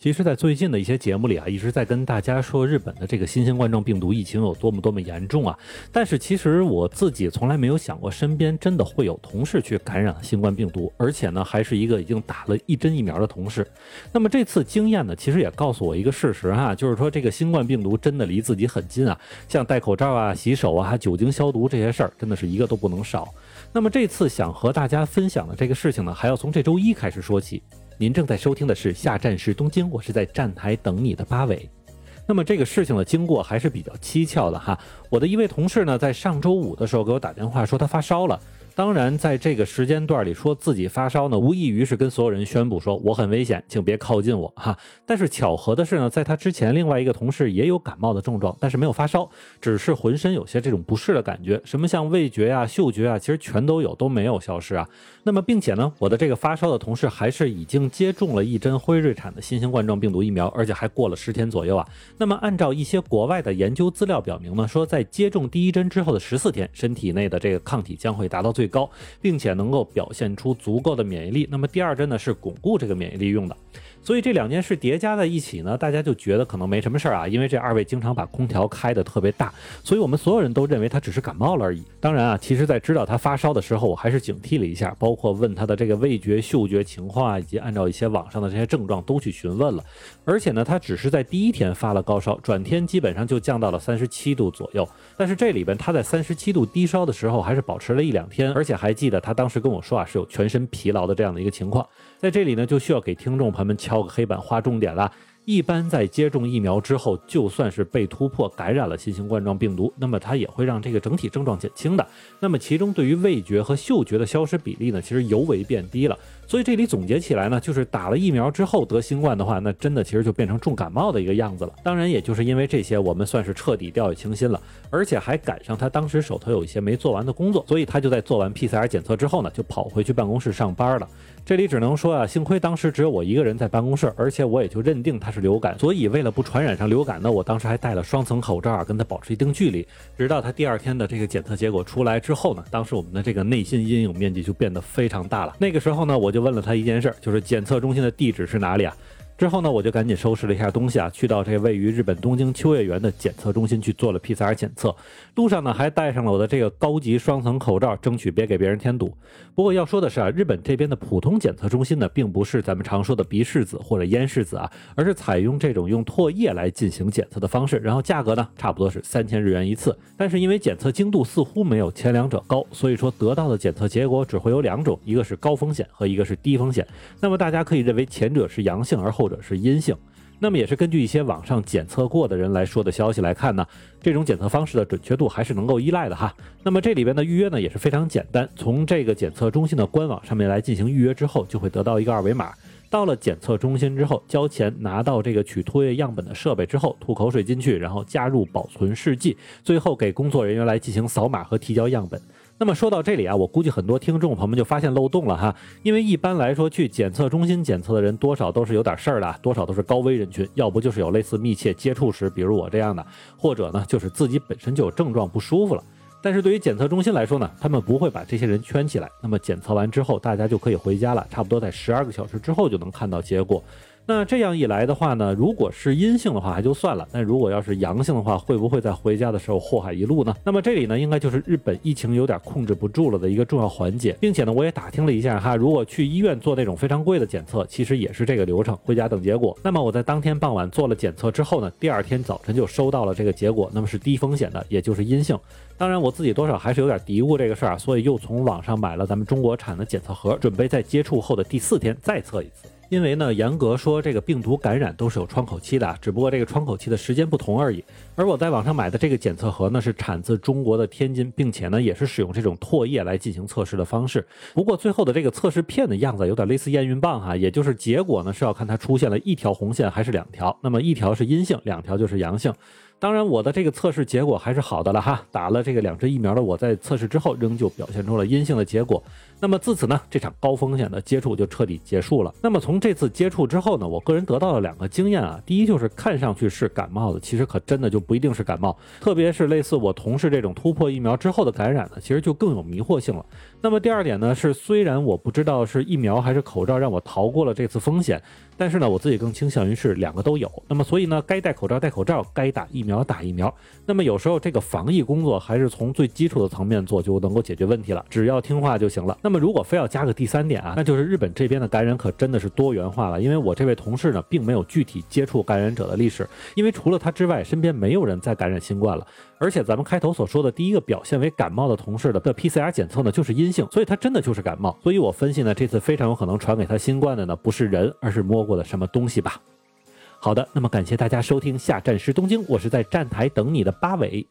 其实，在最近的一些节目里啊，一直在跟大家说日本的这个新型冠状病毒疫情有多么多么严重啊。但是，其实我自己从来没有想过，身边真的会有同事去感染新冠病毒，而且呢，还是一个已经打了一针疫苗的同事。那么这次经验呢，其实也告诉我一个事实哈，就是说这个新冠病毒真的离自己很近啊。像戴口罩啊、洗手啊、酒精消毒这些事儿，真的是一个都不能少。那么这次想和大家分享的这个事情呢，还要从这周一开始说起。您正在收听的是下站是东京，我是在站台等你的八尾。那么这个事情的经过还是比较蹊跷的哈。我的一位同事呢，在上周五的时候给我打电话说他发烧了。当然，在这个时间段里说自己发烧呢，无异于是跟所有人宣布说我很危险，请别靠近我哈。但是巧合的是呢，在他之前，另外一个同事也有感冒的症状，但是没有发烧，只是浑身有些这种不适的感觉，什么像味觉啊、嗅觉啊，其实全都有，都没有消失啊。那么，并且呢，我的这个发烧的同事还是已经接种了一针辉瑞产的新型冠状病毒疫苗，而且还过了十天左右啊。那么，按照一些国外的研究资料表明呢，说在接种第一针之后的十四天，身体内的这个抗体将会达到最高，并且能够表现出足够的免疫力。那么，第二针呢是巩固这个免疫力用的。所以这两件事叠加在一起呢，大家就觉得可能没什么事儿啊，因为这二位经常把空调开得特别大，所以我们所有人都认为他只是感冒了而已。当然啊，其实在知道他发烧的时候，我还是警惕了一下，包括问他的这个味觉、嗅觉情况啊，以及按照一些网上的这些症状都去询问了。而且呢，他只是在第一天发了高烧，转天基本上就降到了三十七度左右。但是这里边他在三十七度低烧的时候，还是保持了一两天，而且还记得他当时跟我说啊，是有全身疲劳的这样的一个情况。在这里呢，就需要给听众朋友们敲个黑板，划重点了。一般在接种疫苗之后，就算是被突破感染了新型冠状病毒，那么它也会让这个整体症状减轻的。那么其中对于味觉和嗅觉的消失比例呢，其实尤为变低了。所以这里总结起来呢，就是打了疫苗之后得新冠的话，那真的其实就变成重感冒的一个样子了。当然，也就是因为这些，我们算是彻底掉以轻心了，而且还赶上他当时手头有一些没做完的工作，所以他就在做完 PCR 检测之后呢，就跑回去办公室上班了。这里只能说啊，幸亏当时只有我一个人在办公室，而且我也就认定他是流感，所以为了不传染上流感呢，我当时还戴了双层口罩，跟他保持一定距离。直到他第二天的这个检测结果出来之后呢，当时我们的这个内心阴影面积就变得非常大了。那个时候呢，我就问了他一件事，就是检测中心的地址是哪里啊？之后呢，我就赶紧收拾了一下东西啊，去到这位于日本东京秋叶原的检测中心去做了 PCR 检测。路上呢，还戴上了我的这个高级双层口罩，争取别给别人添堵。不过要说的是啊，日本这边的普通检测中心呢，并不是咱们常说的鼻拭子或者咽拭子啊，而是采用这种用唾液来进行检测的方式。然后价格呢，差不多是三千日元一次。但是因为检测精度似乎没有前两者高，所以说得到的检测结果只会有两种，一个是高风险和一个是低风险。那么大家可以认为前者是阳性，而后或者是阴性。那么也是根据一些网上检测过的人来说的消息来看呢，这种检测方式的准确度还是能够依赖的哈。那么这里边的预约呢也是非常简单，从这个检测中心的官网上面来进行预约之后，就会得到一个二维码。到了检测中心之后，交钱拿到这个取唾液样本的设备之后，吐口水进去，然后加入保存试剂，最后给工作人员来进行扫码和提交样本。那么说到这里啊，我估计很多听众朋友们就发现漏洞了哈，因为一般来说去检测中心检测的人多少都是有点事儿的，多少都是高危人群，要不就是有类似密切接触史，比如我这样的，或者呢就是自己本身就有症状不舒服了。但是对于检测中心来说呢，他们不会把这些人圈起来，那么检测完之后大家就可以回家了，差不多在十二个小时之后就能看到结果。那这样一来的话呢，如果是阴性的话还就算了，但如果要是阳性的话，会不会在回家的时候祸害一路呢？那么这里呢，应该就是日本疫情有点控制不住了的一个重要环节，并且呢，我也打听了一下哈，如果去医院做那种非常贵的检测，其实也是这个流程，回家等结果。那么我在当天傍晚做了检测之后呢，第二天早晨就收到了这个结果，那么是低风险的，也就是阴性。当然我自己多少还是有点嘀咕这个事儿啊，所以又从网上买了咱们中国产的检测盒，准备在接触后的第四天再测一次。因为呢，严格说，这个病毒感染都是有窗口期的啊，只不过这个窗口期的时间不同而已。而我在网上买的这个检测盒呢，是产自中国的天津，并且呢，也是使用这种唾液来进行测试的方式。不过最后的这个测试片的样子有点类似验孕棒哈，也就是结果呢是要看它出现了一条红线还是两条，那么一条是阴性，两条就是阳性。当然，我的这个测试结果还是好的了哈。打了这个两针疫苗的我在测试之后，仍旧表现出了阴性的结果。那么自此呢，这场高风险的接触就彻底结束了。那么从这次接触之后呢，我个人得到了两个经验啊。第一就是看上去是感冒的，其实可真的就不一定是感冒。特别是类似我同事这种突破疫苗之后的感染呢，其实就更有迷惑性了。那么第二点呢，是虽然我不知道是疫苗还是口罩让我逃过了这次风险。但是呢，我自己更倾向于是两个都有。那么所以呢，该戴口罩戴口罩，该打疫苗打疫苗。那么有时候这个防疫工作还是从最基础的层面做就能够解决问题了，只要听话就行了。那么如果非要加个第三点啊，那就是日本这边的感染可真的是多元化了。因为我这位同事呢，并没有具体接触感染者的历史，因为除了他之外，身边没有人再感染新冠了。而且咱们开头所说的第一个表现为感冒的同事的的 PCR 检测呢，就是阴性，所以他真的就是感冒。所以我分析呢，这次非常有可能传给他新冠的呢，不是人，而是摸过的什么东西吧。好的，那么感谢大家收听下站时东京，我是在站台等你的八尾。